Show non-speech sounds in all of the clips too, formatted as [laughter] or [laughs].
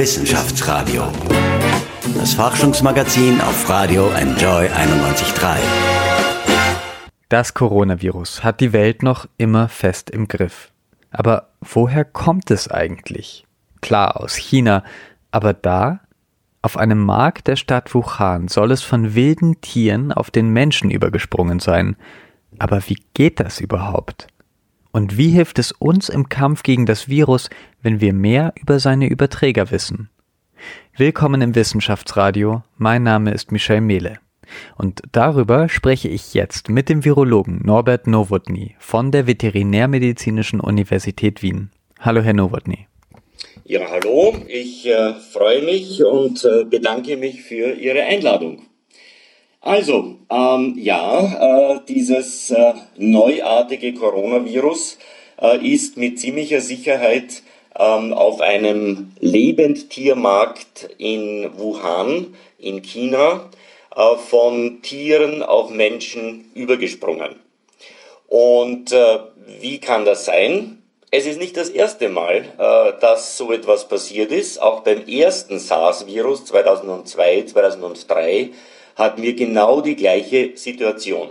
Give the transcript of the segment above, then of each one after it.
Wissenschaftsradio. Das Forschungsmagazin auf Radio Enjoy 91.3. Das Coronavirus hat die Welt noch immer fest im Griff. Aber woher kommt es eigentlich? Klar, aus China, aber da, auf einem Markt der Stadt Wuhan, soll es von wilden Tieren auf den Menschen übergesprungen sein. Aber wie geht das überhaupt? Und wie hilft es uns im Kampf gegen das Virus, wenn wir mehr über seine Überträger wissen? Willkommen im Wissenschaftsradio, mein Name ist Michel Mehle. Und darüber spreche ich jetzt mit dem Virologen Norbert Nowotny von der Veterinärmedizinischen Universität Wien. Hallo, Herr Nowotny. Ja, hallo, ich äh, freue mich und äh, bedanke mich für Ihre Einladung. Also, ähm, ja, äh, dieses äh, neuartige Coronavirus äh, ist mit ziemlicher Sicherheit ähm, auf einem Lebendtiermarkt in Wuhan in China äh, von Tieren auf Menschen übergesprungen. Und äh, wie kann das sein? Es ist nicht das erste Mal, äh, dass so etwas passiert ist. Auch beim ersten SARS-Virus 2002, 2003 hatten wir genau die gleiche Situation.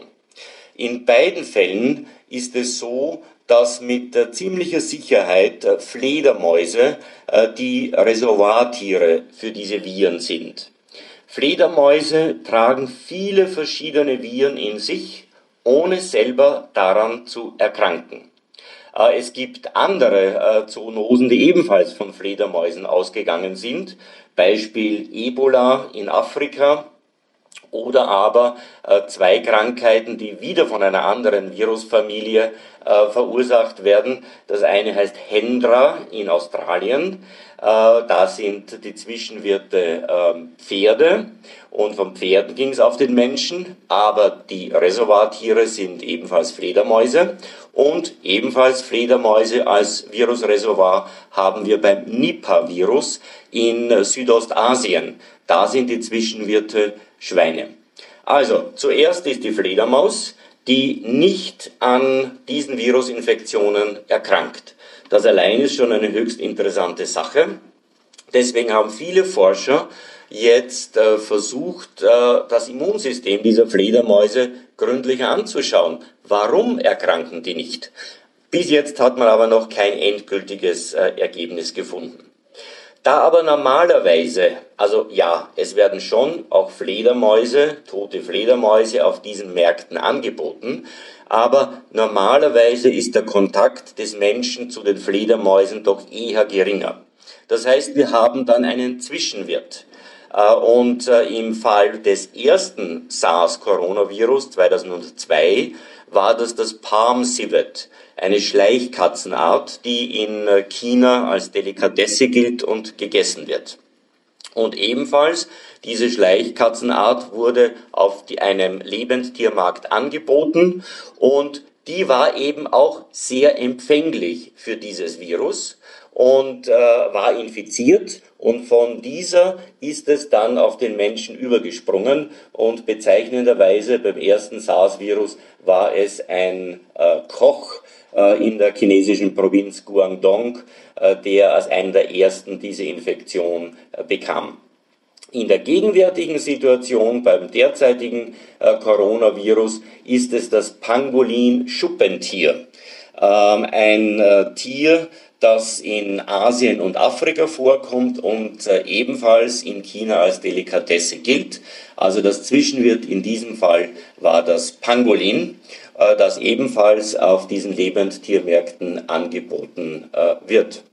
In beiden Fällen ist es so, dass mit ziemlicher Sicherheit äh, Fledermäuse äh, die Reservoirtiere für diese Viren sind. Fledermäuse tragen viele verschiedene Viren in sich, ohne selber daran zu erkranken. Äh, es gibt andere Zoonosen, die ebenfalls von Fledermäusen ausgegangen sind. Beispiel Ebola in Afrika oder aber äh, zwei Krankheiten, die wieder von einer anderen Virusfamilie äh, verursacht werden. Das eine heißt Hendra in Australien. Äh, da sind die Zwischenwirte ähm, Pferde und von Pferden ging es auf den Menschen, aber die Reservoirtiere sind ebenfalls Fledermäuse und ebenfalls Fledermäuse als Virusreservoir haben wir beim Nipah-Virus in Südostasien. Da sind die Zwischenwirte Schweine. Also, zuerst ist die Fledermaus, die nicht an diesen Virusinfektionen erkrankt. Das allein ist schon eine höchst interessante Sache. Deswegen haben viele Forscher jetzt äh, versucht, äh, das Immunsystem dieser Fledermäuse gründlicher anzuschauen. Warum erkranken die nicht? Bis jetzt hat man aber noch kein endgültiges äh, Ergebnis gefunden. Da aber normalerweise, also ja, es werden schon auch Fledermäuse, tote Fledermäuse auf diesen Märkten angeboten, aber normalerweise ist der Kontakt des Menschen zu den Fledermäusen doch eher geringer. Das heißt, wir haben dann einen Zwischenwirt. Äh, und äh, im Fall des ersten SARS-Coronavirus 2002 war das das Palm Civet, eine Schleichkatzenart, die in äh, China als Delikatesse gilt und gegessen wird. Und ebenfalls diese Schleichkatzenart wurde auf die, einem Lebendtiermarkt angeboten und die war eben auch sehr empfänglich für dieses Virus und äh, war infiziert und von dieser ist es dann auf den Menschen übergesprungen und bezeichnenderweise beim ersten SARS-Virus war es ein äh, Koch in der chinesischen Provinz Guangdong, äh, der als einer der ersten diese Infektion äh, bekam. In der gegenwärtigen Situation beim derzeitigen äh, Coronavirus ist es das Pangolin-Schuppentier. Ähm, ein äh, Tier, das in Asien und Afrika vorkommt und äh, ebenfalls in China als Delikatesse gilt. Also das Zwischenwirt in diesem Fall war das Pangolin, äh, das ebenfalls auf diesen Lebendtiermärkten angeboten äh, wird.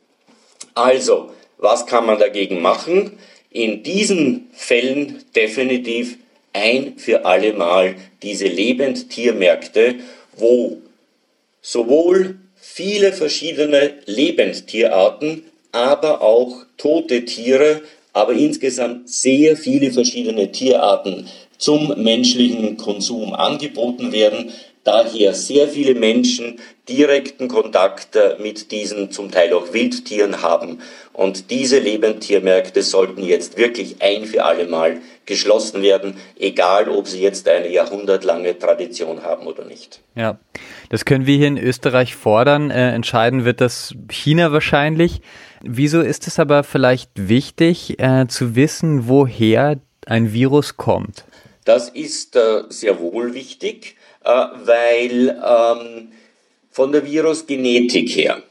Also, was kann man dagegen machen? In diesen Fällen definitiv ein für alle Mal diese Lebendtiermärkte, wo sowohl viele verschiedene Lebendtierarten, aber auch tote Tiere, aber insgesamt sehr viele verschiedene Tierarten zum menschlichen Konsum angeboten werden. Daher sehr viele Menschen direkten Kontakt mit diesen zum Teil auch Wildtieren haben. Und diese Lebendtiermärkte sollten jetzt wirklich ein für alle Mal geschlossen werden, egal ob sie jetzt eine jahrhundertlange Tradition haben oder nicht. Ja, das können wir hier in Österreich fordern. Äh, entscheiden wird das China wahrscheinlich. Wieso ist es aber vielleicht wichtig äh, zu wissen, woher ein Virus kommt? Das ist äh, sehr wohl wichtig, äh, weil ähm, von der Virusgenetik her,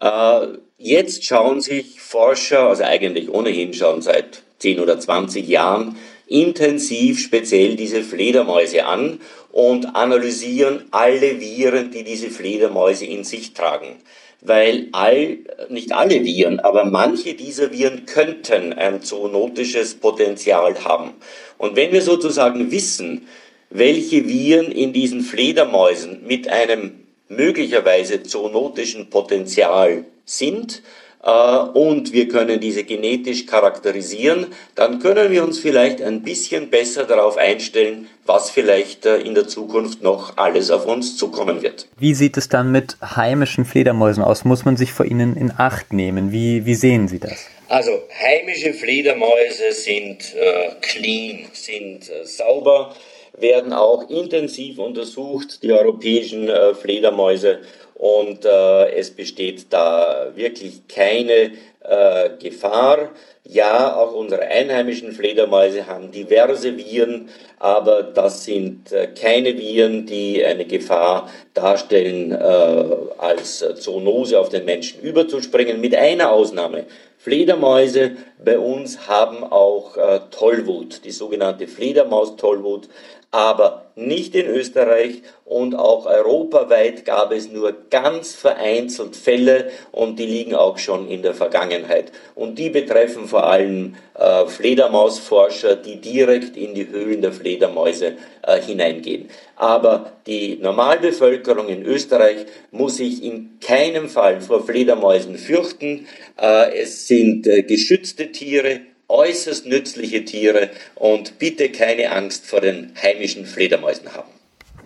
äh, jetzt schauen sich Forscher, also eigentlich ohnehin schon seit 10 oder 20 Jahren, intensiv speziell diese Fledermäuse an und analysieren alle Viren, die diese Fledermäuse in sich tragen. Weil all, nicht alle Viren, aber manche dieser Viren könnten ein zoonotisches Potenzial haben. Und wenn wir sozusagen wissen, welche Viren in diesen Fledermäusen mit einem möglicherweise zoonotischen Potenzial sind, äh, und wir können diese genetisch charakterisieren, dann können wir uns vielleicht ein bisschen besser darauf einstellen, was vielleicht äh, in der Zukunft noch alles auf uns zukommen wird. Wie sieht es dann mit heimischen Fledermäusen aus? Muss man sich vor ihnen in Acht nehmen? Wie, wie sehen Sie das? Also heimische Fledermäuse sind äh, clean, sind äh, sauber, werden auch intensiv untersucht, die europäischen äh, Fledermäuse und äh, es besteht da wirklich keine äh, Gefahr. Ja, auch unsere einheimischen Fledermäuse haben diverse Viren, aber das sind äh, keine Viren, die eine Gefahr darstellen, äh, als Zoonose auf den Menschen überzuspringen, mit einer Ausnahme. Fledermäuse bei uns haben auch äh, Tollwut, die sogenannte Fledermaus-Tollwut aber nicht in Österreich und auch europaweit gab es nur ganz vereinzelt Fälle und die liegen auch schon in der Vergangenheit. Und die betreffen vor allem äh, Fledermausforscher, die direkt in die Höhlen der Fledermäuse äh, hineingehen. Aber die Normalbevölkerung in Österreich muss sich in keinem Fall vor Fledermäusen fürchten. Äh, es sind äh, geschützte Tiere, äußerst nützliche Tiere und bitte keine Angst vor den heimischen Fledermäusen haben.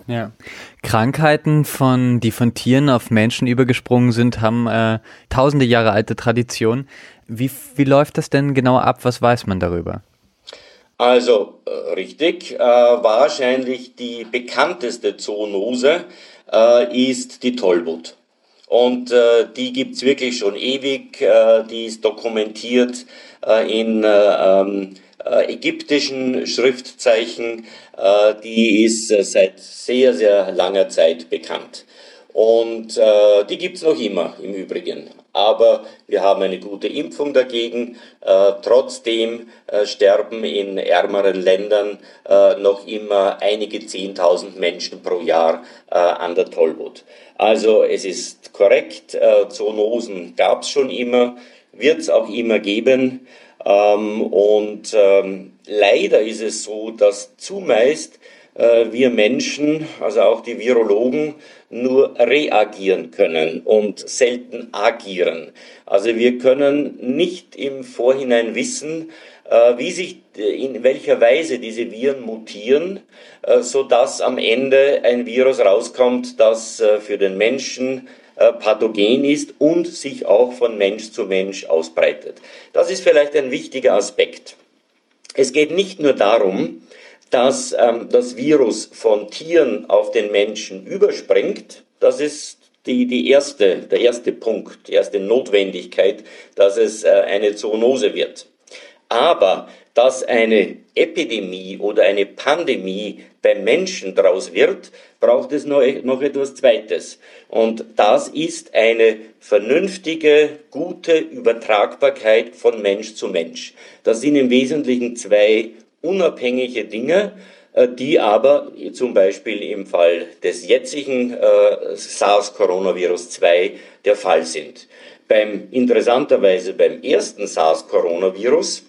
Ja. Krankheiten, von, die von Tieren auf Menschen übergesprungen sind, haben äh, tausende Jahre alte Tradition. Wie, wie läuft das denn genau ab? Was weiß man darüber? Also äh, richtig, äh, wahrscheinlich die bekannteste Zoonose äh, ist die Tollwut. Und äh, die gibt's wirklich schon ewig, äh, die ist dokumentiert äh, in äh, ähm, äh, ägyptischen Schriftzeichen, äh, die ist äh, seit sehr, sehr langer Zeit bekannt. Und äh, die gibt's noch immer im Übrigen. Aber wir haben eine gute Impfung dagegen. Äh, trotzdem äh, sterben in ärmeren Ländern äh, noch immer einige Zehntausend Menschen pro Jahr äh, an der Tollwut. Also es ist korrekt, äh, Zoonosen gab's schon immer wird es auch immer geben. Ähm, und ähm, leider ist es so, dass zumeist wir Menschen, also auch die Virologen, nur reagieren können und selten agieren. Also wir können nicht im Vorhinein wissen, äh, wie sich äh, in welcher Weise diese Viren mutieren, äh, so dass am Ende ein Virus rauskommt, das äh, für den Menschen äh, pathogen ist und sich auch von Mensch zu Mensch ausbreitet. Das ist vielleicht ein wichtiger Aspekt. Es geht nicht nur darum, dass ähm, das Virus von Tieren auf den Menschen überspringt. Das ist die, die erste, der erste Punkt, die erste Notwendigkeit, dass es äh, eine Zoonose wird. Aber dass eine Epidemie oder eine Pandemie beim Menschen daraus wird, braucht es noch, noch etwas Zweites. Und das ist eine vernünftige, gute Übertragbarkeit von Mensch zu Mensch. Das sind im Wesentlichen zwei unabhängige Dinge, äh, die aber zum Beispiel im Fall des jetzigen äh, SARS-Coronavirus 2 der Fall sind. Beim, interessanterweise beim ersten SARS-Coronavirus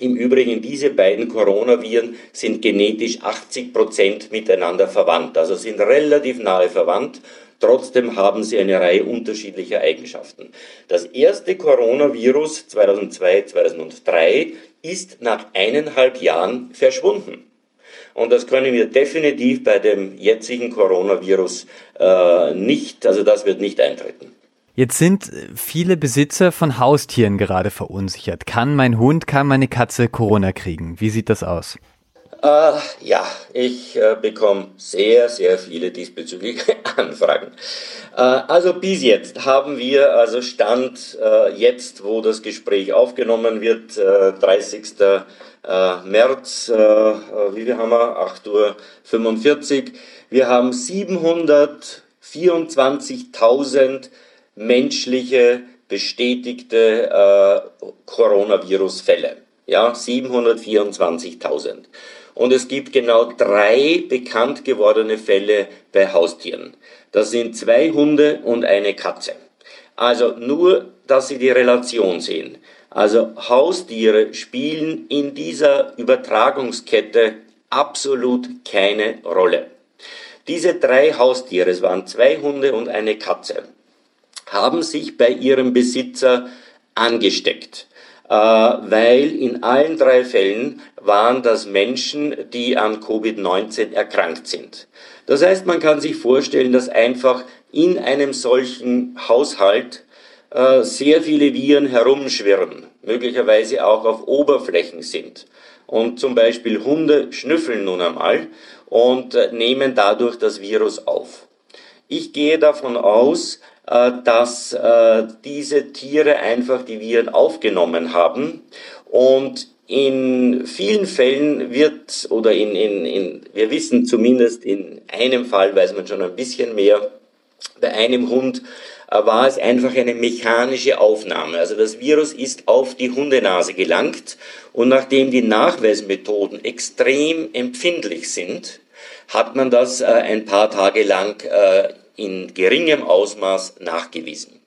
im Übrigen, diese beiden Coronaviren sind genetisch 80 Prozent miteinander verwandt, also sind relativ nahe verwandt. Trotzdem haben sie eine Reihe unterschiedlicher Eigenschaften. Das erste Coronavirus 2002, 2003 ist nach eineinhalb Jahren verschwunden. Und das können wir definitiv bei dem jetzigen Coronavirus äh, nicht, also das wird nicht eintreten. Jetzt sind viele Besitzer von Haustieren gerade verunsichert. Kann mein Hund, kann meine Katze Corona kriegen? Wie sieht das aus? Äh, ja, ich äh, bekomme sehr, sehr viele diesbezügliche [laughs] Anfragen. Äh, also bis jetzt haben wir, also Stand äh, jetzt, wo das Gespräch aufgenommen wird, 30. Äh, äh, März, wie viel haben wir? 8.45 Uhr. Wir haben 724.000 menschliche bestätigte Coronavirus-Fälle. Ja, 724.000. Und es gibt genau drei bekannt gewordene Fälle bei Haustieren. Das sind zwei Hunde und eine Katze. Also nur, dass Sie die Relation sehen. Also Haustiere spielen in dieser Übertragungskette absolut keine Rolle. Diese drei Haustiere, es waren zwei Hunde und eine Katze, haben sich bei ihrem Besitzer angesteckt. Äh, weil in allen drei Fällen waren das Menschen, die an Covid-19 erkrankt sind. Das heißt, man kann sich vorstellen, dass einfach in einem solchen Haushalt äh, sehr viele Viren herumschwirren, möglicherweise auch auf Oberflächen sind. Und zum Beispiel Hunde schnüffeln nun einmal und äh, nehmen dadurch das Virus auf. Ich gehe davon aus, äh, dass äh, diese Tiere einfach die Viren aufgenommen haben und in vielen Fällen wird, oder in, in, in, wir wissen zumindest in einem Fall, weiß man schon ein bisschen mehr, bei einem Hund äh, war es einfach eine mechanische Aufnahme. Also das Virus ist auf die Hundenase gelangt und nachdem die Nachweismethoden extrem empfindlich sind, hat man das äh, ein paar Tage lang äh, in geringem Ausmaß nachgewiesen.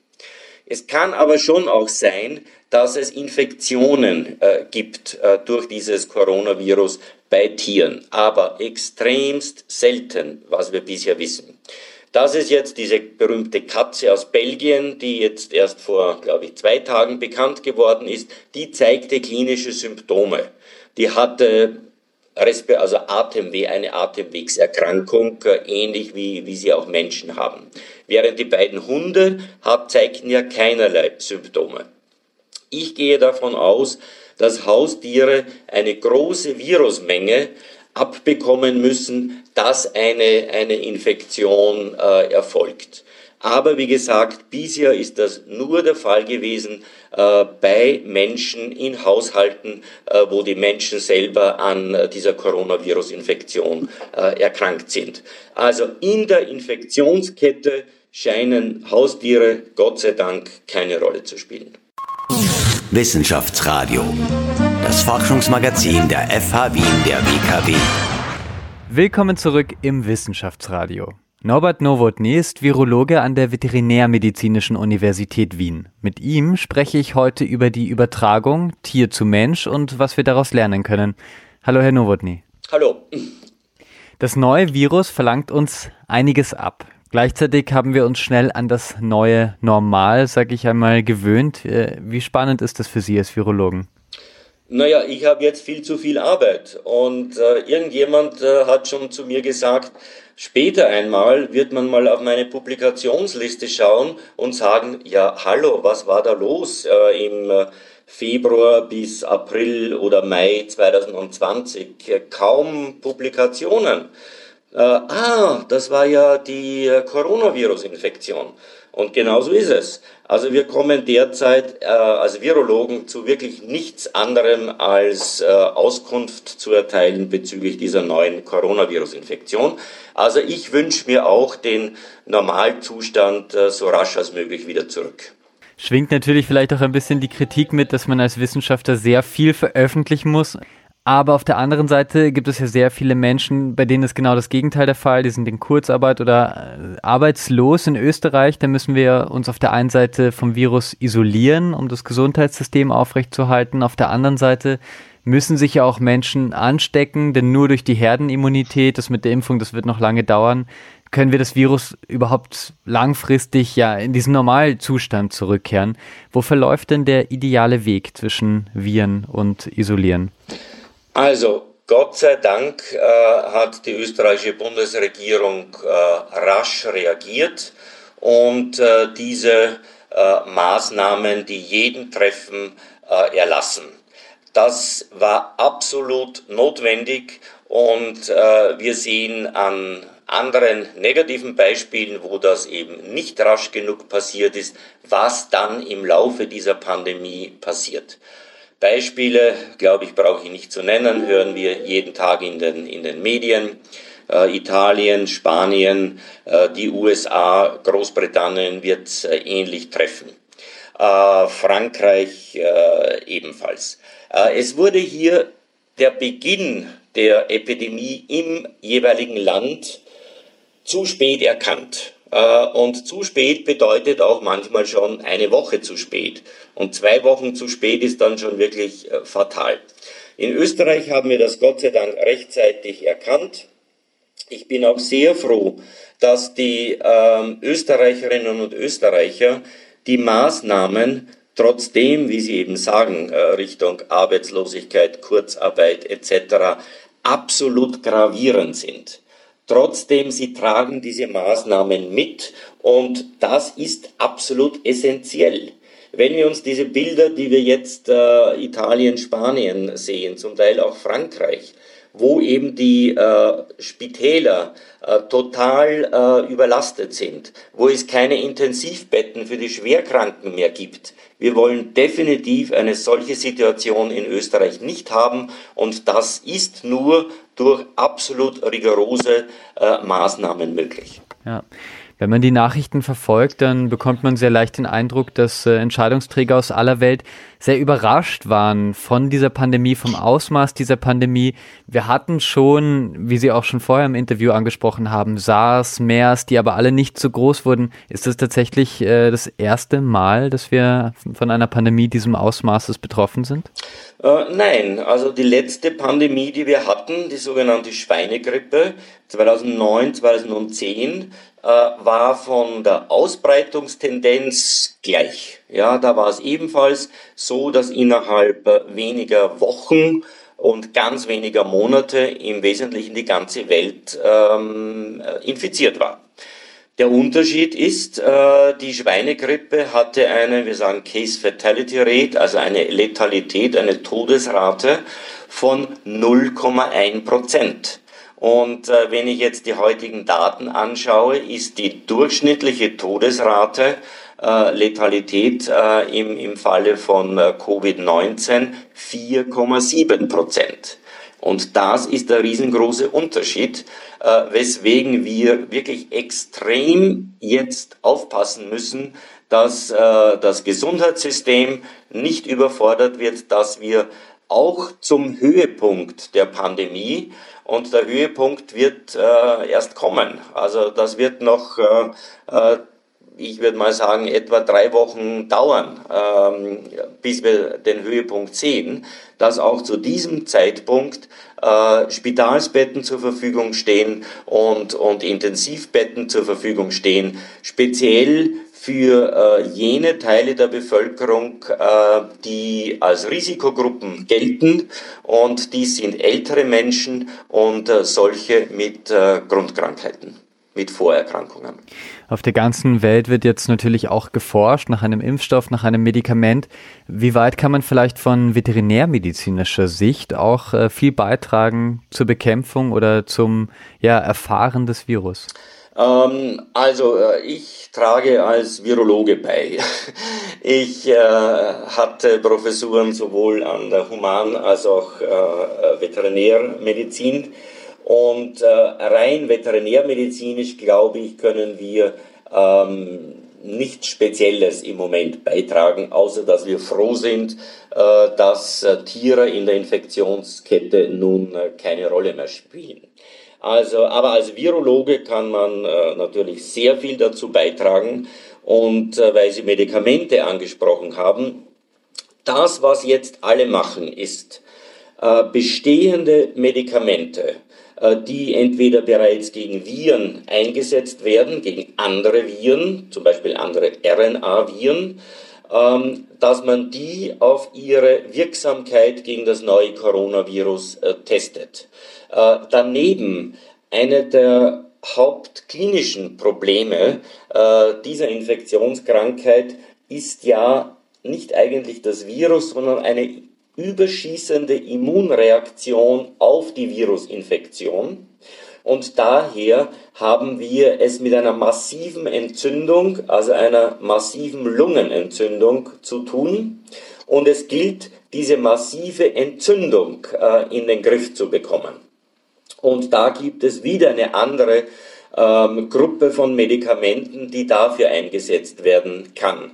Es kann aber schon auch sein, dass es Infektionen äh, gibt äh, durch dieses Coronavirus bei Tieren, aber extremst selten, was wir bisher wissen. Das ist jetzt diese berühmte Katze aus Belgien, die jetzt erst vor, glaube ich, zwei Tagen bekannt geworden ist. Die zeigte klinische Symptome. Die hatte also Atemweh, eine Atemwegserkrankung, äh, ähnlich wie, wie sie auch Menschen haben. Während die beiden Hunde hat, zeigten ja keinerlei Symptome. Ich gehe davon aus, dass Haustiere eine große Virusmenge abbekommen müssen, dass eine, eine Infektion äh, erfolgt. Aber wie gesagt, bisher ist das nur der Fall gewesen äh, bei Menschen in Haushalten, äh, wo die Menschen selber an äh, dieser Coronavirus-Infektion äh, erkrankt sind. Also in der Infektionskette scheinen Haustiere Gott sei Dank keine Rolle zu spielen. Wissenschaftsradio, das Forschungsmagazin der FH Wien der WKW. Willkommen zurück im Wissenschaftsradio. Norbert Nowotny ist Virologe an der Veterinärmedizinischen Universität Wien. Mit ihm spreche ich heute über die Übertragung Tier zu Mensch und was wir daraus lernen können. Hallo, Herr Nowotny. Hallo. Das neue Virus verlangt uns einiges ab. Gleichzeitig haben wir uns schnell an das neue Normal, sag ich einmal, gewöhnt. Äh, wie spannend ist das für Sie als Virologen? Naja, ich habe jetzt viel zu viel Arbeit und äh, irgendjemand äh, hat schon zu mir gesagt, später einmal wird man mal auf meine Publikationsliste schauen und sagen, ja, hallo, was war da los äh, im äh, Februar bis April oder Mai 2020? Kaum Publikationen. Äh, ah, das war ja die äh, Coronavirus-Infektion. Und genauso ist es. Also wir kommen derzeit äh, als Virologen zu wirklich nichts anderem als äh, Auskunft zu erteilen bezüglich dieser neuen Coronavirus-Infektion. Also ich wünsche mir auch den Normalzustand äh, so rasch als möglich wieder zurück. Schwingt natürlich vielleicht auch ein bisschen die Kritik mit, dass man als Wissenschaftler sehr viel veröffentlichen muss. Aber auf der anderen Seite gibt es ja sehr viele Menschen, bei denen ist genau das Gegenteil der Fall. Die sind in Kurzarbeit oder äh, arbeitslos in Österreich. Da müssen wir uns auf der einen Seite vom Virus isolieren, um das Gesundheitssystem aufrechtzuerhalten. Auf der anderen Seite müssen sich ja auch Menschen anstecken, denn nur durch die Herdenimmunität, das mit der Impfung, das wird noch lange dauern, können wir das Virus überhaupt langfristig ja in diesen Normalzustand zurückkehren. Wo verläuft denn der ideale Weg zwischen Viren und Isolieren? Also, Gott sei Dank äh, hat die österreichische Bundesregierung äh, rasch reagiert und äh, diese äh, Maßnahmen, die jeden treffen, äh, erlassen. Das war absolut notwendig und äh, wir sehen an anderen negativen Beispielen, wo das eben nicht rasch genug passiert ist, was dann im Laufe dieser Pandemie passiert. Beispiele, glaube ich, brauche ich nicht zu nennen, hören wir jeden Tag in den, in den Medien. Äh, Italien, Spanien, äh, die USA, Großbritannien wird äh, ähnlich treffen. Äh, Frankreich äh, ebenfalls. Äh, es wurde hier der Beginn der Epidemie im jeweiligen Land zu spät erkannt. Äh, und zu spät bedeutet auch manchmal schon eine Woche zu spät. Und zwei Wochen zu spät ist dann schon wirklich äh, fatal. In Österreich haben wir das Gott sei Dank rechtzeitig erkannt. Ich bin auch sehr froh, dass die ähm, Österreicherinnen und Österreicher die Maßnahmen trotzdem, wie Sie eben sagen, äh, Richtung Arbeitslosigkeit, Kurzarbeit etc. absolut gravierend sind. Trotzdem, sie tragen diese Maßnahmen mit und das ist absolut essentiell. Wenn wir uns diese Bilder, die wir jetzt äh, Italien, Spanien sehen, zum Teil auch Frankreich, wo eben die äh, Spitäler äh, total äh, überlastet sind, wo es keine Intensivbetten für die Schwerkranken mehr gibt. Wir wollen definitiv eine solche Situation in Österreich nicht haben und das ist nur durch absolut rigorose äh, Maßnahmen möglich. Ja. Wenn man die Nachrichten verfolgt, dann bekommt man sehr leicht den Eindruck, dass äh, Entscheidungsträger aus aller Welt sehr überrascht waren von dieser Pandemie, vom Ausmaß dieser Pandemie. Wir hatten schon, wie Sie auch schon vorher im Interview angesprochen haben, SARS, MERS, die aber alle nicht so groß wurden. Ist das tatsächlich äh, das erste Mal, dass wir von einer Pandemie diesem Ausmaßes betroffen sind? Äh, nein, also die letzte Pandemie, die wir hatten, die sogenannte Schweinegrippe 2009, 2010, äh, war von der Ausbreitungstendenz gleich. Ja, da war es ebenfalls so, dass innerhalb äh, weniger Wochen und ganz weniger Monate im Wesentlichen die ganze Welt ähm, infiziert war. Der Unterschied ist, äh, die Schweinegrippe hatte eine, wir sagen Case Fatality Rate, also eine Letalität, eine Todesrate von 0,1 Prozent. Und äh, wenn ich jetzt die heutigen Daten anschaue, ist die durchschnittliche Todesrate, äh, Letalität äh, im, im Falle von äh, Covid-19 4,7 Prozent. Und das ist der riesengroße Unterschied, äh, weswegen wir wirklich extrem jetzt aufpassen müssen, dass äh, das Gesundheitssystem nicht überfordert wird, dass wir auch zum Höhepunkt der Pandemie und der Höhepunkt wird äh, erst kommen. Also das wird noch äh, äh ich würde mal sagen, etwa drei Wochen dauern, ähm, bis wir den Höhepunkt sehen, dass auch zu diesem Zeitpunkt äh, Spitalsbetten zur Verfügung stehen und, und Intensivbetten zur Verfügung stehen, speziell für äh, jene Teile der Bevölkerung, äh, die als Risikogruppen gelten und dies sind ältere Menschen und äh, solche mit äh, Grundkrankheiten mit Vorerkrankungen. Auf der ganzen Welt wird jetzt natürlich auch geforscht nach einem Impfstoff, nach einem Medikament. Wie weit kann man vielleicht von veterinärmedizinischer Sicht auch äh, viel beitragen zur Bekämpfung oder zum ja, Erfahren des Virus? Ähm, also äh, ich trage als Virologe bei. [laughs] Ich äh, hatte Professuren sowohl an der Human- als auch äh, Veterinärmedizin und äh, rein veterinärmedizinisch, glaube ich, können wir ähm, nichts Spezielles im Moment beitragen, außer dass wir froh sind, äh, dass äh, Tiere in der Infektionskette nun äh, keine Rolle mehr spielen. Also, aber als Virologe kann man äh, natürlich sehr viel dazu beitragen und äh, weil Sie Medikamente angesprochen haben, das, was jetzt alle machen, ist bestehende Medikamente die entweder bereits gegen Viren eingesetzt werden, gegen andere Viren, zum Beispiel andere RNA-Viren, ähm, dass man die auf ihre Wirksamkeit gegen das neue Coronavirus äh, testet. Äh, daneben eine der hauptklinischen Probleme äh, dieser Infektionskrankheit ist ja nicht eigentlich das Virus, sondern eine überschießende Immunreaktion auf die Virusinfektion. Und daher haben wir es mit einer massiven Entzündung, also einer massiven Lungenentzündung zu tun. Und es gilt, diese massive Entzündung äh, in den Griff zu bekommen. Und da gibt es wieder eine andere ähm, Gruppe von Medikamenten, die dafür eingesetzt werden kann.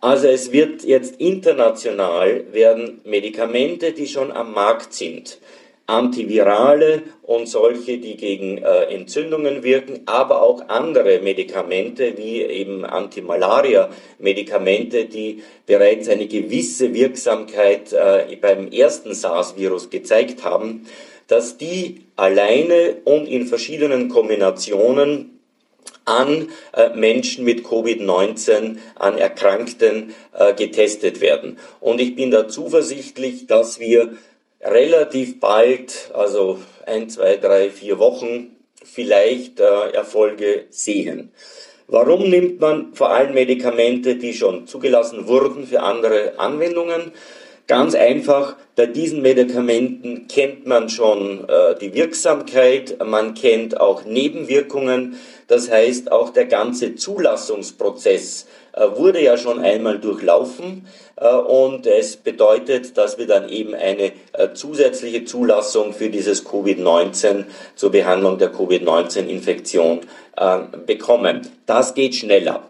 Also es wird jetzt international werden Medikamente, die schon am Markt sind, Antivirale und solche, die gegen äh, Entzündungen wirken, aber auch andere Medikamente wie eben Antimalaria-Medikamente, die bereits eine gewisse Wirksamkeit äh, beim ersten SARS-Virus gezeigt haben, dass die alleine und in verschiedenen Kombinationen an äh, Menschen mit Covid-19, an Erkrankten äh, getestet werden. Und ich bin da zuversichtlich, dass wir relativ bald, also ein, zwei, drei, vier Wochen, vielleicht äh, Erfolge sehen. Warum nimmt man vor allem Medikamente, die schon zugelassen wurden für andere Anwendungen? Ganz einfach, bei diesen Medikamenten kennt man schon äh, die Wirksamkeit, man kennt auch Nebenwirkungen, das heißt auch der ganze Zulassungsprozess äh, wurde ja schon einmal durchlaufen äh, und es bedeutet, dass wir dann eben eine äh, zusätzliche Zulassung für dieses Covid-19 zur Behandlung der Covid-19-Infektion bekommen. Das geht schneller.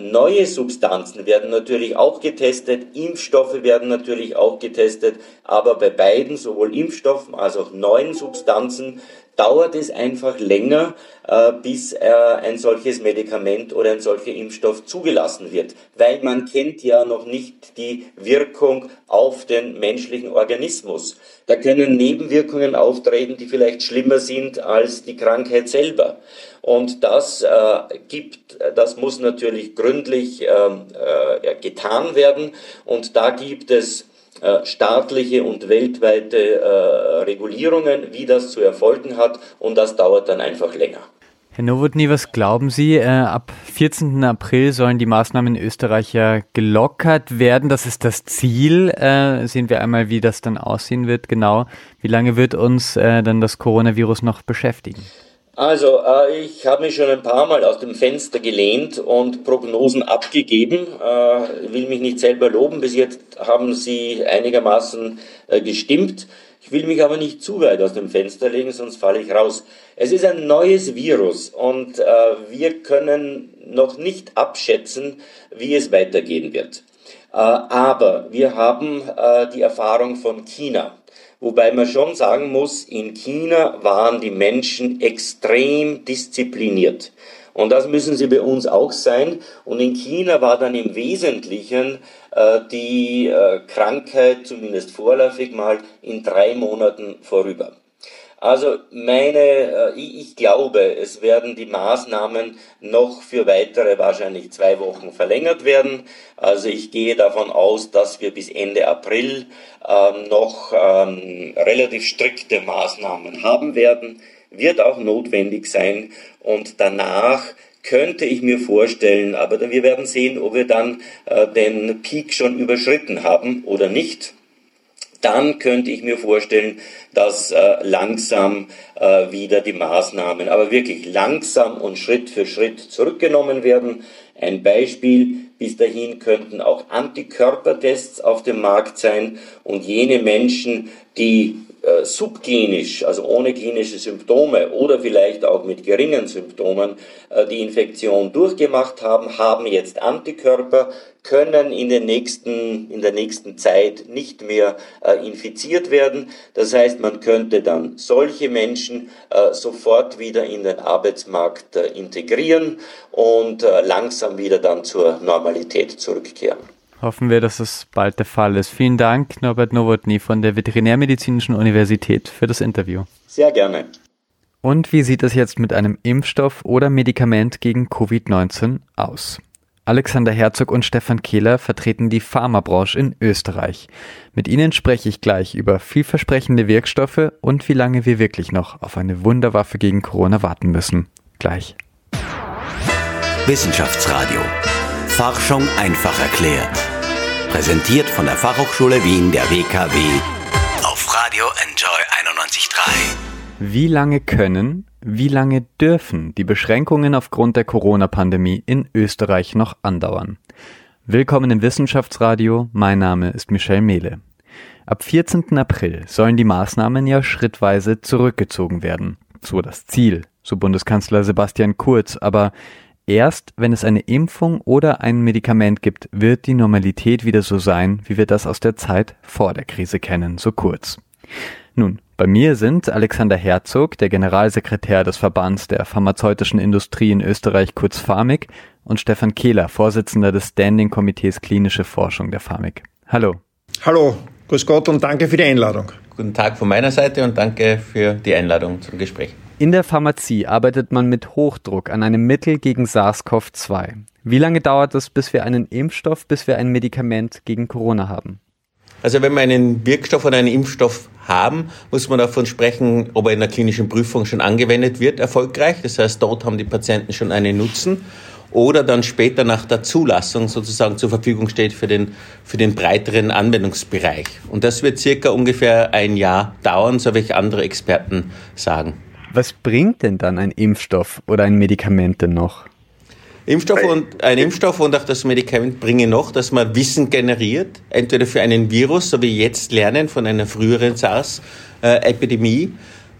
Neue Substanzen werden natürlich auch getestet, Impfstoffe werden natürlich auch getestet, aber bei beiden, sowohl Impfstoffen als auch neuen Substanzen, dauert es einfach länger, äh, bis äh, ein solches Medikament oder ein solcher Impfstoff zugelassen wird, weil man kennt ja noch nicht die Wirkung auf den menschlichen Organismus. Da können Nebenwirkungen auftreten, die vielleicht schlimmer sind als die Krankheit selber. Und das äh, gibt, das muss natürlich gründlich ähm, äh, getan werden. Und da gibt es staatliche und weltweite äh, Regulierungen, wie das zu erfolgen hat und das dauert dann einfach länger. Herr Nowotny, was glauben Sie? Äh, ab 14. April sollen die Maßnahmen in Österreich ja gelockert werden. Das ist das Ziel. Äh, sehen wir einmal, wie das dann aussehen wird. Genau. Wie lange wird uns äh, dann das Coronavirus noch beschäftigen? Also, äh, ich habe mich schon ein paar Mal aus dem Fenster gelehnt und Prognosen abgegeben. Äh, will mich nicht selber loben. Bis jetzt haben sie einigermaßen äh, gestimmt. Ich will mich aber nicht zu weit aus dem Fenster legen, sonst falle ich raus. Es ist ein neues Virus und äh, wir können noch nicht abschätzen, wie es weitergehen wird. Äh, aber wir haben äh, die Erfahrung von China. Wobei man schon sagen muss, in China waren die Menschen extrem diszipliniert. Und das müssen sie bei uns auch sein. Und in China war dann im Wesentlichen äh, die äh, Krankheit, zumindest vorläufig mal, in drei Monaten vorüber. Also meine, äh, ich glaube, es werden die Maßnahmen noch für weitere wahrscheinlich zwei Wochen verlängert werden. Also ich gehe davon aus, dass wir bis Ende April ähm, noch ähm, relativ strikte Maßnahmen haben werden. Wird auch notwendig sein. Und danach könnte ich mir vorstellen, aber wir werden sehen, ob wir dann äh, den Peak schon überschritten haben oder nicht dann könnte ich mir vorstellen, dass äh, langsam äh, wieder die Maßnahmen, aber wirklich langsam und Schritt für Schritt zurückgenommen werden. Ein Beispiel, bis dahin könnten auch Antikörpertests auf dem Markt sein und jene Menschen, die äh, subklinisch, also ohne klinische Symptome oder vielleicht auch mit geringen Symptomen äh, die Infektion durchgemacht haben, haben jetzt Antikörper, können in, den nächsten, in der nächsten Zeit nicht mehr äh, infiziert werden. Das heißt, man könnte dann solche Menschen äh, sofort wieder in den Arbeitsmarkt äh, integrieren und äh, langsam wieder dann zur Normalität zurückkehren. Hoffen wir, dass es bald der Fall ist. Vielen Dank, Norbert Nowotny von der Veterinärmedizinischen Universität für das Interview. Sehr gerne. Und wie sieht es jetzt mit einem Impfstoff oder Medikament gegen Covid-19 aus? Alexander Herzog und Stefan Kehler vertreten die Pharmabranche in Österreich. Mit ihnen spreche ich gleich über vielversprechende Wirkstoffe und wie lange wir wirklich noch auf eine Wunderwaffe gegen Corona warten müssen. Gleich. Wissenschaftsradio. Forschung einfach erklärt. Präsentiert von der Fachhochschule Wien der WKW auf Radio Enjoy 91.3. Wie lange können wie lange dürfen die Beschränkungen aufgrund der Corona-Pandemie in Österreich noch andauern? Willkommen im Wissenschaftsradio, mein Name ist Michel Mehle. Ab 14. April sollen die Maßnahmen ja schrittweise zurückgezogen werden. So das Ziel, so Bundeskanzler Sebastian Kurz, aber erst wenn es eine Impfung oder ein Medikament gibt, wird die Normalität wieder so sein, wie wir das aus der Zeit vor der Krise kennen, so kurz. Nun, bei mir sind Alexander Herzog, der Generalsekretär des Verbands der pharmazeutischen Industrie in Österreich, kurz Pharmik, und Stefan Kehler, Vorsitzender des Standing Komitees Klinische Forschung der Pharmik. Hallo. Hallo, grüß Gott und danke für die Einladung. Guten Tag von meiner Seite und danke für die Einladung zum Gespräch. In der Pharmazie arbeitet man mit Hochdruck an einem Mittel gegen SARS-CoV-2. Wie lange dauert es, bis wir einen Impfstoff, bis wir ein Medikament gegen Corona haben? Also wenn wir einen Wirkstoff oder einen Impfstoff haben, muss man davon sprechen, ob er in der klinischen Prüfung schon angewendet wird, erfolgreich. Das heißt, dort haben die Patienten schon einen Nutzen oder dann später nach der Zulassung sozusagen zur Verfügung steht für den, für den breiteren Anwendungsbereich. Und das wird circa ungefähr ein Jahr dauern, so wie ich andere Experten sagen. Was bringt denn dann ein Impfstoff oder ein Medikament denn noch? Impfstoff und, ein Impfstoff und auch das Medikament bringen noch, dass man Wissen generiert, entweder für einen Virus, so wie jetzt lernen von einer früheren SARS-Epidemie,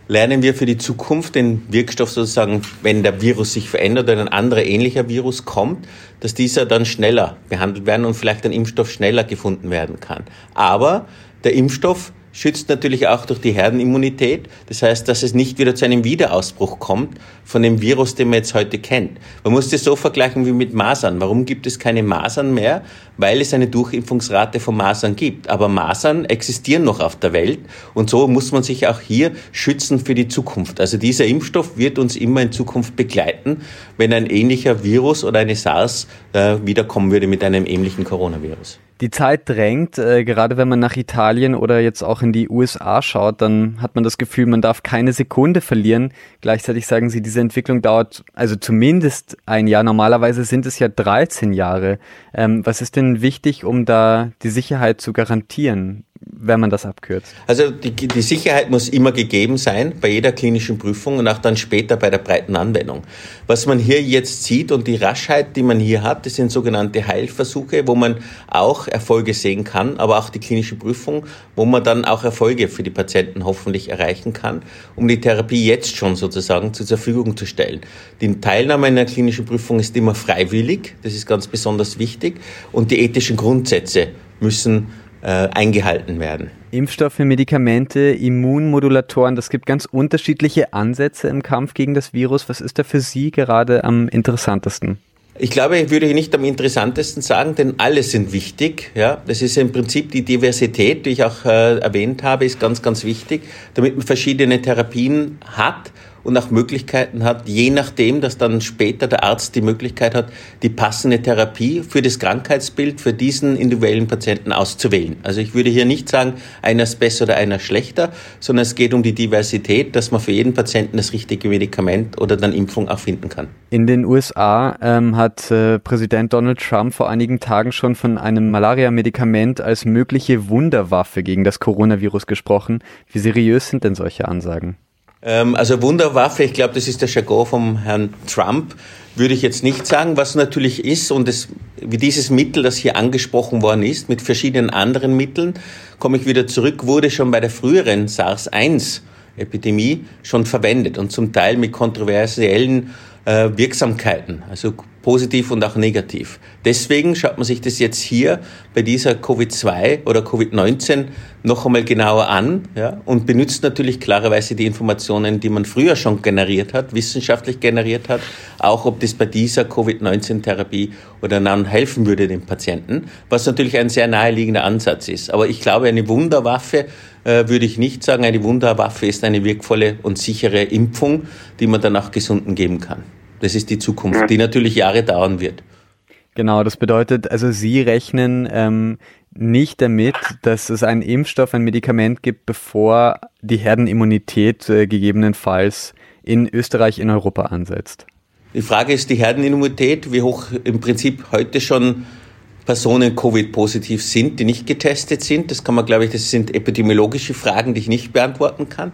lernen wir für die Zukunft den Wirkstoff sozusagen, wenn der Virus sich verändert oder ein anderer ähnlicher Virus kommt, dass dieser dann schneller behandelt werden und vielleicht ein Impfstoff schneller gefunden werden kann. Aber der Impfstoff schützt natürlich auch durch die Herdenimmunität. Das heißt, dass es nicht wieder zu einem Wiederausbruch kommt von dem Virus, den man jetzt heute kennt. Man muss das so vergleichen wie mit Masern. Warum gibt es keine Masern mehr? Weil es eine Durchimpfungsrate von Masern gibt. Aber Masern existieren noch auf der Welt und so muss man sich auch hier schützen für die Zukunft. Also dieser Impfstoff wird uns immer in Zukunft begleiten, wenn ein ähnlicher Virus oder eine SARS äh, wiederkommen würde mit einem ähnlichen Coronavirus. Die Zeit drängt, äh, gerade wenn man nach Italien oder jetzt auch in die USA schaut, dann hat man das Gefühl, man darf keine Sekunde verlieren. Gleichzeitig sagen sie, diese Entwicklung dauert also zumindest ein Jahr. Normalerweise sind es ja 13 Jahre. Ähm, was ist denn wichtig, um da die Sicherheit zu garantieren? Wenn man das abkürzt? Also die, die Sicherheit muss immer gegeben sein bei jeder klinischen Prüfung und auch dann später bei der breiten Anwendung. Was man hier jetzt sieht und die Raschheit, die man hier hat, das sind sogenannte Heilversuche, wo man auch Erfolge sehen kann, aber auch die klinische Prüfung, wo man dann auch Erfolge für die Patienten hoffentlich erreichen kann, um die Therapie jetzt schon sozusagen zur Verfügung zu stellen. Die Teilnahme in der klinischen Prüfung ist immer freiwillig, das ist ganz besonders wichtig, und die ethischen Grundsätze müssen eingehalten werden. Impfstoffe, Medikamente, Immunmodulatoren, das gibt ganz unterschiedliche Ansätze im Kampf gegen das Virus. Was ist da für Sie gerade am interessantesten? Ich glaube, ich würde nicht am interessantesten sagen, denn alle sind wichtig. Ja, das ist im Prinzip die Diversität, die ich auch äh, erwähnt habe, ist ganz, ganz wichtig, damit man verschiedene Therapien hat und auch Möglichkeiten hat, je nachdem, dass dann später der Arzt die Möglichkeit hat, die passende Therapie für das Krankheitsbild für diesen individuellen Patienten auszuwählen. Also ich würde hier nicht sagen, einer ist besser oder einer schlechter, sondern es geht um die Diversität, dass man für jeden Patienten das richtige Medikament oder dann Impfung auch finden kann. In den USA ähm, hat äh, Präsident Donald Trump vor einigen Tagen schon von einem Malaria-Medikament als mögliche Wunderwaffe gegen das Coronavirus gesprochen. Wie seriös sind denn solche Ansagen? Ähm, also Wunderwaffe, ich glaube, das ist der Jargon vom Herrn Trump, würde ich jetzt nicht sagen. Was natürlich ist, und das, wie dieses Mittel, das hier angesprochen worden ist, mit verschiedenen anderen Mitteln, komme ich wieder zurück, wurde schon bei der früheren SARS-1-Epidemie schon verwendet und zum Teil mit kontroversiellen äh, Wirksamkeiten, also positiv und auch negativ. Deswegen schaut man sich das jetzt hier bei dieser Covid-2 oder Covid-19 noch einmal genauer an ja, und benutzt natürlich klarerweise die Informationen, die man früher schon generiert hat, wissenschaftlich generiert hat, auch ob das bei dieser Covid-19-Therapie oder dann helfen würde den Patienten, was natürlich ein sehr naheliegender Ansatz ist. Aber ich glaube, eine Wunderwaffe äh, würde ich nicht sagen. Eine Wunderwaffe ist eine wirkvolle und sichere Impfung, die man dann auch Gesunden geben kann. Das ist die Zukunft, die natürlich Jahre dauern wird. Genau, das bedeutet, also Sie rechnen ähm, nicht damit, dass es einen Impfstoff, ein Medikament gibt, bevor die Herdenimmunität äh, gegebenenfalls in Österreich, in Europa ansetzt. Die Frage ist die Herdenimmunität, wie hoch im Prinzip heute schon Personen Covid-positiv sind, die nicht getestet sind. Das kann man, glaube ich, das sind epidemiologische Fragen, die ich nicht beantworten kann.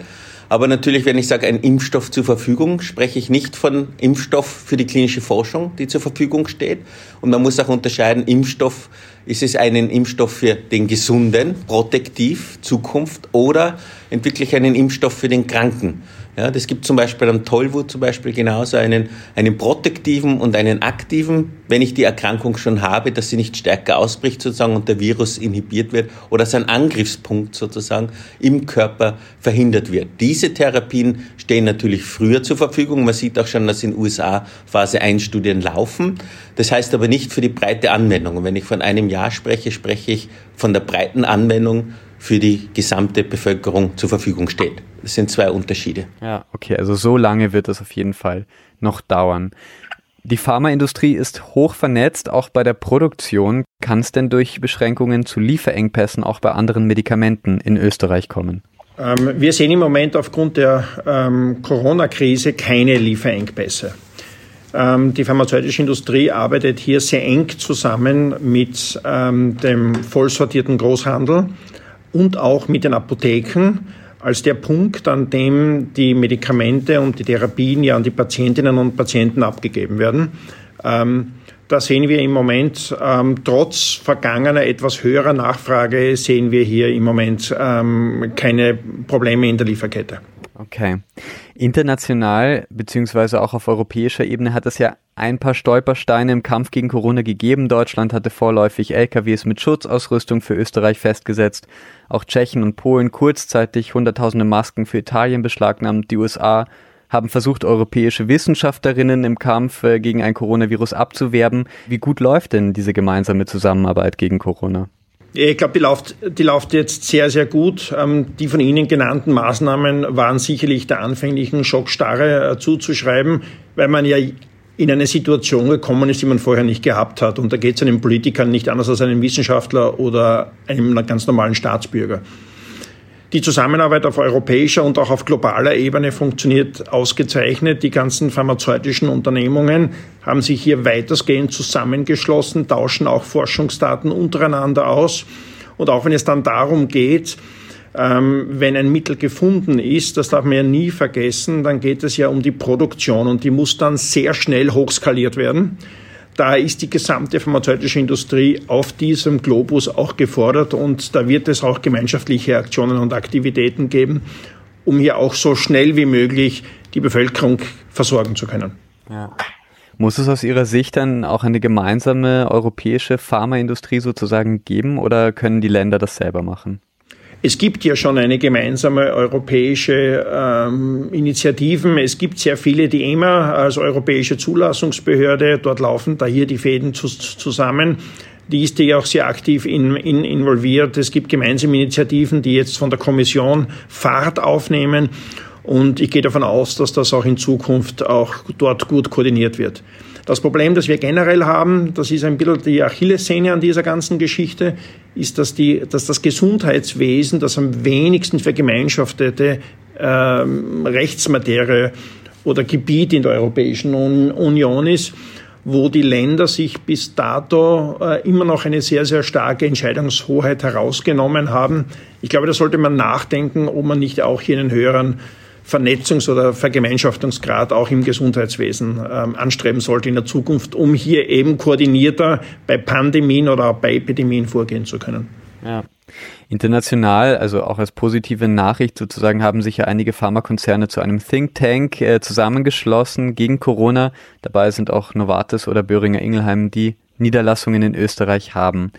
Aber natürlich, wenn ich sage, ein Impfstoff zur Verfügung, spreche ich nicht von Impfstoff für die klinische Forschung, die zur Verfügung steht. Und man muss auch unterscheiden, Impfstoff, ist es einen Impfstoff für den Gesunden, protektiv, Zukunft, oder entwickle ich einen Impfstoff für den Kranken? Ja, das gibt zum Beispiel am Tollwut zum Beispiel genauso einen, einen protektiven und einen aktiven, wenn ich die Erkrankung schon habe, dass sie nicht stärker ausbricht sozusagen und der Virus inhibiert wird oder sein Angriffspunkt sozusagen im Körper verhindert wird. Diese Therapien stehen natürlich früher zur Verfügung. Man sieht auch schon, dass in USA Phase 1 Studien laufen. Das heißt aber nicht für die breite Anwendung. Und wenn ich von einem Jahr spreche, spreche ich von der breiten Anwendung für die gesamte Bevölkerung zur Verfügung steht. Das sind zwei Unterschiede. Ja, okay, also so lange wird das auf jeden Fall noch dauern. Die Pharmaindustrie ist hoch vernetzt, auch bei der Produktion. Kann es denn durch Beschränkungen zu Lieferengpässen auch bei anderen Medikamenten in Österreich kommen? Ähm, wir sehen im Moment aufgrund der ähm, Corona-Krise keine Lieferengpässe. Ähm, die pharmazeutische Industrie arbeitet hier sehr eng zusammen mit ähm, dem vollsortierten Großhandel und auch mit den Apotheken als der Punkt, an dem die Medikamente und die Therapien ja an die Patientinnen und Patienten abgegeben werden. Ähm, da sehen wir im Moment, ähm, trotz vergangener etwas höherer Nachfrage, sehen wir hier im Moment ähm, keine Probleme in der Lieferkette. Okay. International beziehungsweise auch auf europäischer Ebene hat es ja ein paar Stolpersteine im Kampf gegen Corona gegeben. Deutschland hatte vorläufig LKWs mit Schutzausrüstung für Österreich festgesetzt. Auch Tschechien und Polen kurzzeitig hunderttausende Masken für Italien beschlagnahmt. Die USA haben versucht, europäische Wissenschaftlerinnen im Kampf äh, gegen ein Coronavirus abzuwerben. Wie gut läuft denn diese gemeinsame Zusammenarbeit gegen Corona? Ich glaube, die läuft, die läuft jetzt sehr, sehr gut. Ähm, die von Ihnen genannten Maßnahmen waren sicherlich der anfänglichen Schockstarre äh, zuzuschreiben, weil man ja in eine Situation gekommen ist, die man vorher nicht gehabt hat. Und da geht es einem Politiker nicht anders als einem Wissenschaftler oder einem ganz normalen Staatsbürger. Die Zusammenarbeit auf europäischer und auch auf globaler Ebene funktioniert ausgezeichnet. Die ganzen pharmazeutischen Unternehmungen haben sich hier weitestgehend zusammengeschlossen, tauschen auch Forschungsdaten untereinander aus. Und auch wenn es dann darum geht, ähm, wenn ein Mittel gefunden ist, das darf man ja nie vergessen, dann geht es ja um die Produktion und die muss dann sehr schnell hochskaliert werden. Da ist die gesamte pharmazeutische Industrie auf diesem Globus auch gefordert und da wird es auch gemeinschaftliche Aktionen und Aktivitäten geben, um hier auch so schnell wie möglich die Bevölkerung versorgen zu können. Ja. Muss es aus Ihrer Sicht dann auch eine gemeinsame europäische Pharmaindustrie sozusagen geben oder können die Länder das selber machen? Es gibt ja schon eine gemeinsame europäische ähm, Initiativen. Es gibt sehr viele, die EMA als europäische Zulassungsbehörde, dort laufen da hier die Fäden zu, zusammen. Die ist ja auch sehr aktiv in, in, involviert. Es gibt gemeinsame Initiativen, die jetzt von der Kommission Fahrt aufnehmen. Und ich gehe davon aus, dass das auch in Zukunft auch dort gut koordiniert wird. Das Problem, das wir generell haben, das ist ein bisschen die Achillessehne an dieser ganzen Geschichte, ist, dass, die, dass das Gesundheitswesen das am wenigsten vergemeinschaftete ähm, Rechtsmaterie oder Gebiet in der Europäischen Union ist, wo die Länder sich bis dato äh, immer noch eine sehr, sehr starke Entscheidungshoheit herausgenommen haben. Ich glaube, da sollte man nachdenken, ob man nicht auch hier einen höheren Vernetzungs- oder Vergemeinschaftungsgrad auch im Gesundheitswesen ähm, anstreben sollte in der Zukunft, um hier eben koordinierter bei Pandemien oder auch bei Epidemien vorgehen zu können. Ja. International, also auch als positive Nachricht sozusagen, haben sich ja einige Pharmakonzerne zu einem Think Tank äh, zusammengeschlossen gegen Corona. Dabei sind auch Novartis oder Böhringer Ingelheim, die Niederlassungen in Österreich haben.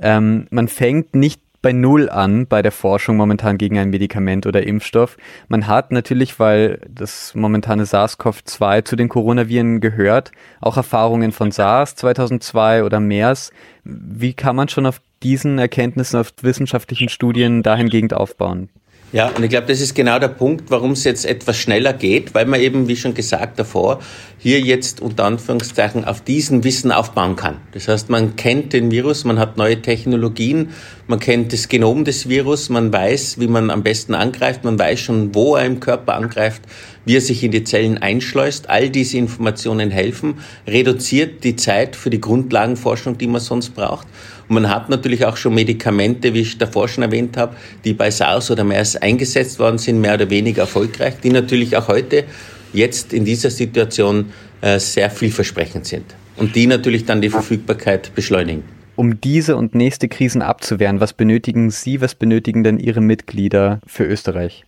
Ähm, man fängt nicht bei Null an bei der Forschung momentan gegen ein Medikament oder Impfstoff. Man hat natürlich, weil das momentane SARS-CoV-2 zu den Coronaviren gehört, auch Erfahrungen von SARS 2002 oder MERS. Wie kann man schon auf diesen Erkenntnissen, auf wissenschaftlichen Studien dahingehend aufbauen? Ja, und ich glaube, das ist genau der Punkt, warum es jetzt etwas schneller geht, weil man eben, wie schon gesagt davor, hier jetzt unter Anführungszeichen auf diesem Wissen aufbauen kann. Das heißt, man kennt den Virus, man hat neue Technologien, man kennt das Genom des Virus, man weiß, wie man am besten angreift, man weiß schon, wo er im Körper angreift, wie er sich in die Zellen einschleust. All diese Informationen helfen, reduziert die Zeit für die Grundlagenforschung, die man sonst braucht. Und man hat natürlich auch schon Medikamente, wie ich davor schon erwähnt habe, die bei SARS oder MERS eingesetzt worden sind, mehr oder weniger erfolgreich, die natürlich auch heute jetzt in dieser Situation äh, sehr vielversprechend sind und die natürlich dann die Verfügbarkeit beschleunigen. Um diese und nächste Krisen abzuwehren, was benötigen Sie, was benötigen denn Ihre Mitglieder für Österreich?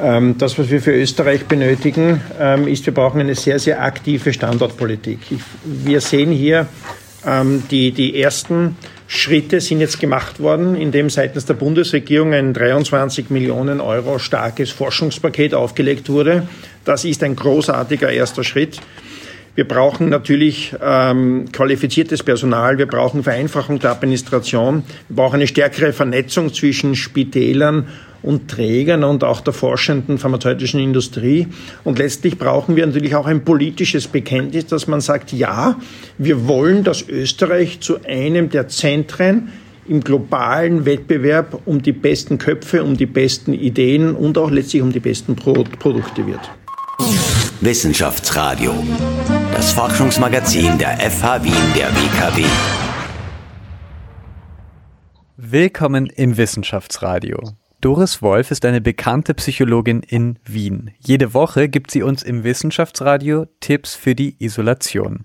Ähm, das, was wir für Österreich benötigen, ähm, ist, wir brauchen eine sehr, sehr aktive Standortpolitik. Wir sehen hier ähm, die, die ersten Schritte sind jetzt gemacht worden, indem seitens der Bundesregierung ein 23 Millionen Euro starkes Forschungspaket aufgelegt wurde. Das ist ein großartiger erster Schritt. Wir brauchen natürlich ähm, qualifiziertes Personal, wir brauchen Vereinfachung der Administration, wir brauchen eine stärkere Vernetzung zwischen Spitälern und Trägern und auch der forschenden pharmazeutischen Industrie. Und letztlich brauchen wir natürlich auch ein politisches Bekenntnis, dass man sagt, ja, wir wollen, dass Österreich zu einem der Zentren im globalen Wettbewerb um die besten Köpfe, um die besten Ideen und auch letztlich um die besten Pro Produkte wird. Wissenschaftsradio, das Forschungsmagazin der FH Wien der WKW. Willkommen im Wissenschaftsradio. Doris Wolf ist eine bekannte Psychologin in Wien. Jede Woche gibt sie uns im Wissenschaftsradio Tipps für die Isolation.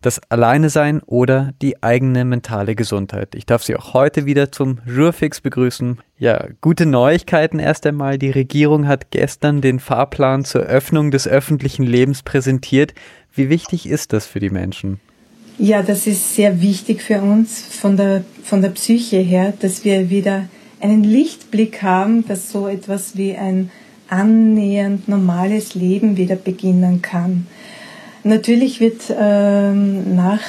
Das Alleine sein oder die eigene mentale Gesundheit. Ich darf Sie auch heute wieder zum Jurfix begrüßen. Ja, gute Neuigkeiten erst einmal. Die Regierung hat gestern den Fahrplan zur Öffnung des öffentlichen Lebens präsentiert. Wie wichtig ist das für die Menschen? Ja, das ist sehr wichtig für uns von der, von der Psyche her, dass wir wieder einen Lichtblick haben, dass so etwas wie ein annähernd normales Leben wieder beginnen kann. Natürlich wird ähm, nach,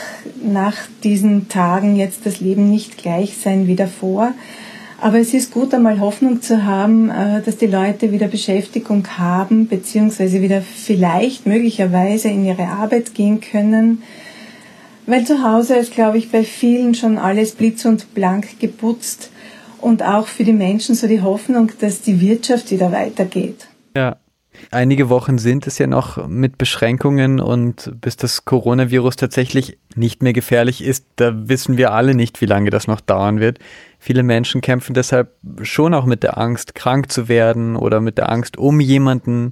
nach diesen Tagen jetzt das Leben nicht gleich sein wie davor, aber es ist gut, einmal Hoffnung zu haben, äh, dass die Leute wieder Beschäftigung haben, beziehungsweise wieder vielleicht möglicherweise in ihre Arbeit gehen können. Weil zu Hause ist, glaube ich, bei vielen schon alles blitz und blank geputzt und auch für die Menschen so die Hoffnung, dass die Wirtschaft wieder weitergeht. Ja. Einige Wochen sind es ja noch mit Beschränkungen und bis das Coronavirus tatsächlich nicht mehr gefährlich ist, da wissen wir alle nicht, wie lange das noch dauern wird. Viele Menschen kämpfen deshalb schon auch mit der Angst, krank zu werden oder mit der Angst um jemanden,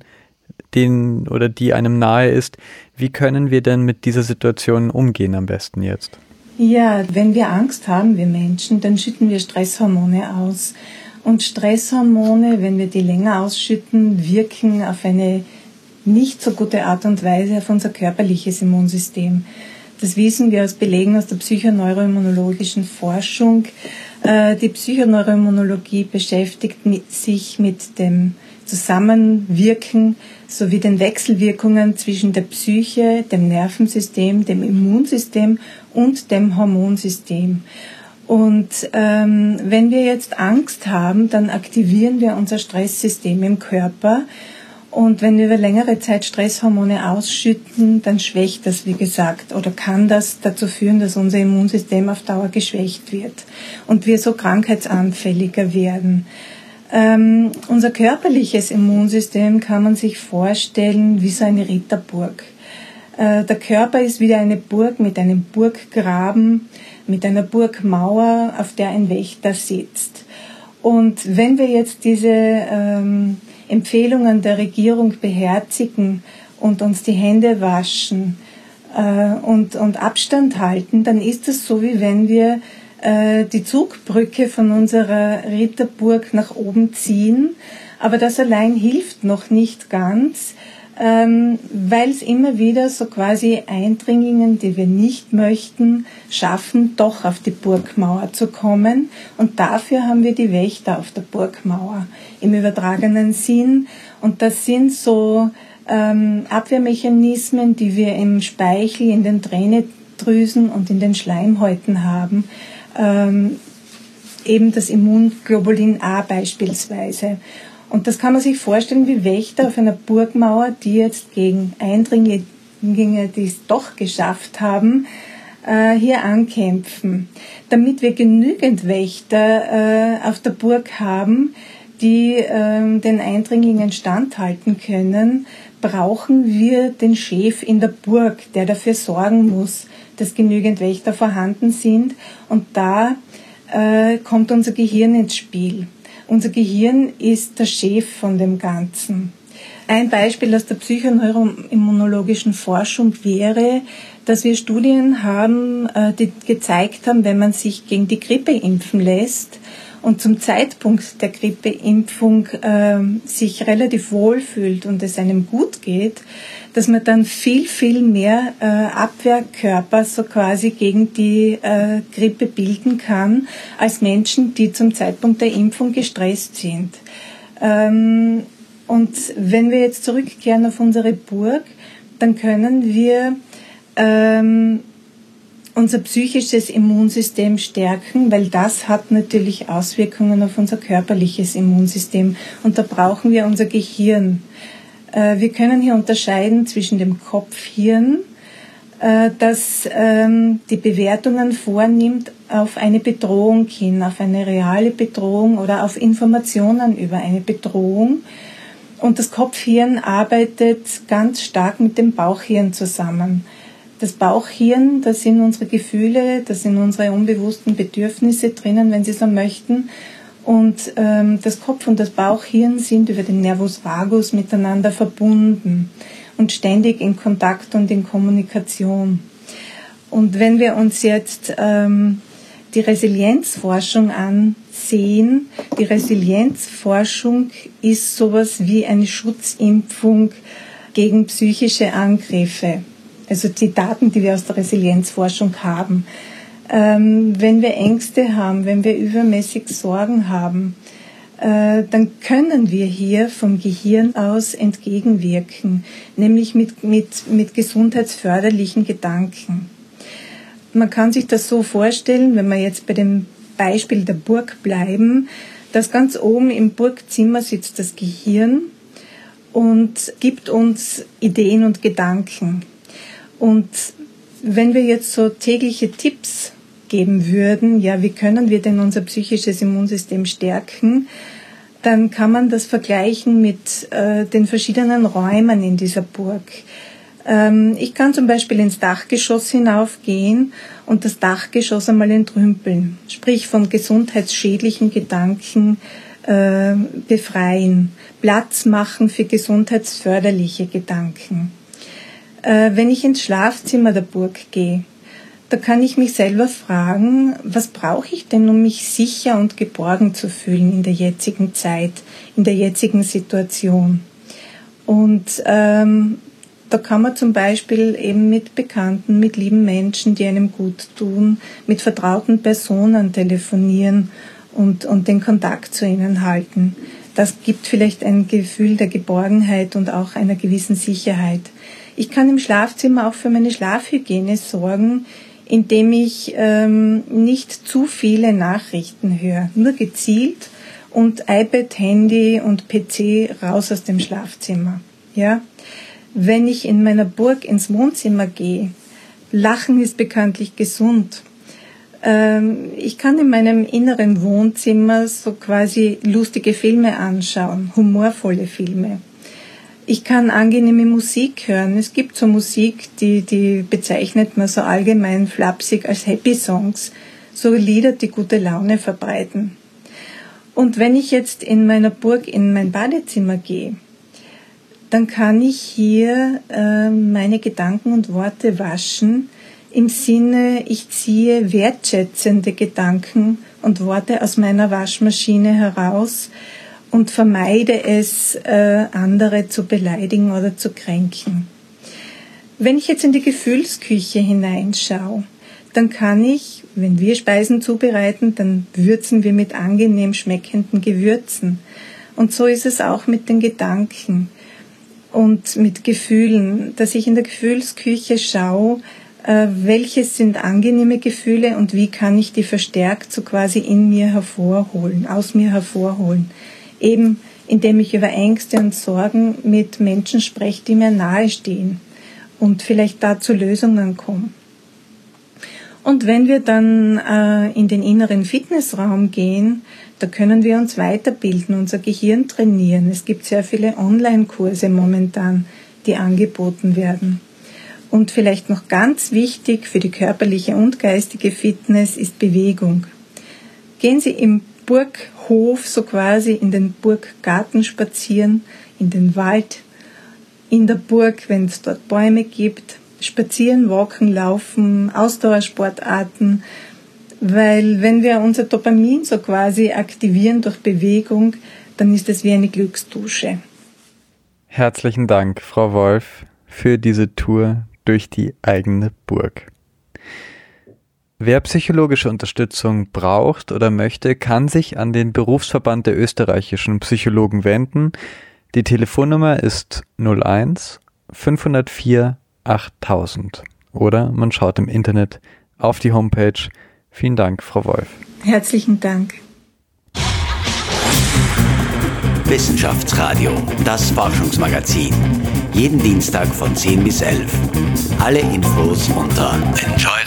den oder die einem nahe ist. Wie können wir denn mit dieser Situation umgehen am besten jetzt? Ja, wenn wir Angst haben, wir Menschen, dann schütten wir Stresshormone aus. Und Stresshormone, wenn wir die länger ausschütten, wirken auf eine nicht so gute Art und Weise auf unser körperliches Immunsystem. Das wissen wir aus Belegen aus der psychoneuroimmunologischen Forschung. Äh, die Psychoneuroimmunologie beschäftigt sich mit dem Zusammenwirken sowie den Wechselwirkungen zwischen der Psyche, dem Nervensystem, dem Immunsystem und dem Hormonsystem. Und ähm, wenn wir jetzt Angst haben, dann aktivieren wir unser Stresssystem im Körper. Und wenn wir über längere Zeit Stresshormone ausschütten, dann schwächt das, wie gesagt, oder kann das dazu führen, dass unser Immunsystem auf Dauer geschwächt wird und wir so krankheitsanfälliger werden. Ähm, unser körperliches Immunsystem kann man sich vorstellen wie so eine Ritterburg. Äh, der Körper ist wieder eine Burg mit einem Burggraben, mit einer Burgmauer, auf der ein Wächter sitzt. Und wenn wir jetzt diese ähm, Empfehlungen der Regierung beherzigen und uns die Hände waschen äh, und, und Abstand halten, dann ist es so, wie wenn wir äh, die Zugbrücke von unserer Ritterburg nach oben ziehen. Aber das allein hilft noch nicht ganz, ähm, weil es immer wieder so quasi Eindringlingen, die wir nicht möchten, schaffen, doch auf die Burgmauer zu kommen. Und dafür haben wir die Wächter auf der Burgmauer im übertragenen Sinn. Und das sind so ähm, Abwehrmechanismen, die wir im Speichel, in den Tränendrüsen und in den Schleimhäuten haben. Ähm, eben das Immunglobulin A beispielsweise. Und das kann man sich vorstellen wie Wächter auf einer Burgmauer, die jetzt gegen Eindringlinge, die es doch geschafft haben, äh, hier ankämpfen. Damit wir genügend Wächter äh, auf der Burg haben, die ähm, den Eindringlingen standhalten können, brauchen wir den Chef in der Burg, der dafür sorgen muss, dass genügend Wächter vorhanden sind. Und da äh, kommt unser Gehirn ins Spiel. Unser Gehirn ist der Chef von dem Ganzen. Ein Beispiel aus der psychoneuroimmunologischen Forschung wäre, dass wir Studien haben, äh, die gezeigt haben, wenn man sich gegen die Grippe impfen lässt, und zum Zeitpunkt der Grippeimpfung äh, sich relativ wohl fühlt und es einem gut geht, dass man dann viel, viel mehr äh, Abwehrkörper so quasi gegen die äh, Grippe bilden kann, als Menschen, die zum Zeitpunkt der Impfung gestresst sind. Ähm, und wenn wir jetzt zurückkehren auf unsere Burg, dann können wir ähm, unser psychisches Immunsystem stärken, weil das hat natürlich Auswirkungen auf unser körperliches Immunsystem und da brauchen wir unser Gehirn. Äh, wir können hier unterscheiden zwischen dem Kopfhirn, äh, das ähm, die Bewertungen vornimmt auf eine Bedrohung hin, auf eine reale Bedrohung oder auf Informationen über eine Bedrohung. Und das Kopfhirn arbeitet ganz stark mit dem Bauchhirn zusammen das Bauchhirn, da sind unsere Gefühle, da sind unsere unbewussten Bedürfnisse drinnen, wenn Sie so möchten. Und ähm, das Kopf und das Bauchhirn sind über den Nervus vagus miteinander verbunden und ständig in Kontakt und in Kommunikation. Und wenn wir uns jetzt ähm, die Resilienzforschung ansehen, die Resilienzforschung ist sowas wie eine Schutzimpfung gegen psychische Angriffe also die Daten, die wir aus der Resilienzforschung haben. Ähm, wenn wir Ängste haben, wenn wir übermäßig Sorgen haben, äh, dann können wir hier vom Gehirn aus entgegenwirken, nämlich mit, mit, mit gesundheitsförderlichen Gedanken. Man kann sich das so vorstellen, wenn wir jetzt bei dem Beispiel der Burg bleiben, dass ganz oben im Burgzimmer sitzt das Gehirn und gibt uns Ideen und Gedanken. Und wenn wir jetzt so tägliche Tipps geben würden, ja, wie können wir denn unser psychisches Immunsystem stärken, dann kann man das vergleichen mit äh, den verschiedenen Räumen in dieser Burg. Ähm, ich kann zum Beispiel ins Dachgeschoss hinaufgehen und das Dachgeschoss einmal entrümpeln, sprich von gesundheitsschädlichen Gedanken äh, befreien, Platz machen für gesundheitsförderliche Gedanken. Äh, wenn ich ins Schlafzimmer der Burg gehe, da kann ich mich selber fragen, was brauche ich denn, um mich sicher und geborgen zu fühlen in der jetzigen Zeit, in der jetzigen Situation. Und ähm, da kann man zum Beispiel eben mit Bekannten, mit lieben Menschen, die einem gut tun, mit vertrauten Personen telefonieren und, und den Kontakt zu ihnen halten. Das gibt vielleicht ein Gefühl der Geborgenheit und auch einer gewissen Sicherheit. Ich kann im Schlafzimmer auch für meine Schlafhygiene sorgen, indem ich ähm, nicht zu viele Nachrichten höre, nur gezielt und iPad, Handy und PC raus aus dem Schlafzimmer. Ja, wenn ich in meiner Burg ins Wohnzimmer gehe, Lachen ist bekanntlich gesund. Ähm, ich kann in meinem inneren Wohnzimmer so quasi lustige Filme anschauen, humorvolle Filme. Ich kann angenehme Musik hören. Es gibt so Musik, die, die bezeichnet man so allgemein flapsig als Happy Songs. So Lieder, die gute Laune verbreiten. Und wenn ich jetzt in meiner Burg in mein Badezimmer gehe, dann kann ich hier äh, meine Gedanken und Worte waschen im Sinne, ich ziehe wertschätzende Gedanken und Worte aus meiner Waschmaschine heraus, und vermeide es, äh, andere zu beleidigen oder zu kränken. Wenn ich jetzt in die Gefühlsküche hineinschaue, dann kann ich, wenn wir Speisen zubereiten, dann würzen wir mit angenehm schmeckenden Gewürzen. Und so ist es auch mit den Gedanken und mit Gefühlen, dass ich in der Gefühlsküche schaue, Äh, welches sind angenehme Gefühle und wie kann ich die verstärkt so quasi in mir hervorholen, aus mir hervorholen. Eben indem ich über Ängste und Sorgen mit Menschen spreche, die mir nahestehen und vielleicht da zu Lösungen komme. Und wenn wir dann äh, in den inneren Fitnessraum gehen, da können wir uns weiterbilden, unser Gehirn trainieren. Es gibt sehr viele Online-Kurse momentan, die angeboten werden. Und vielleicht noch ganz wichtig für die körperliche und geistige Fitness ist Bewegung. Gehen Sie im Burghof so quasi in den Burggarten spazieren, in den Wald, in der Burg, wenn es dort Bäume gibt, spazieren, walken, laufen, Ausdauersportarten, weil wenn wir unser Dopamin so quasi aktivieren durch Bewegung, dann ist es wie eine Glücksdusche. Herzlichen Dank, Frau Wolf, für diese Tour durch die eigene Burg. Wer psychologische Unterstützung braucht oder möchte, kann sich an den Berufsverband der österreichischen Psychologen wenden. Die Telefonnummer ist 01 504 8000 oder man schaut im Internet auf die Homepage. Vielen Dank, Frau Wolf. Herzlichen Dank. Wissenschaftsradio, das Forschungsmagazin. Jeden Dienstag von 10 bis 11. Alle Infos unter Enjoy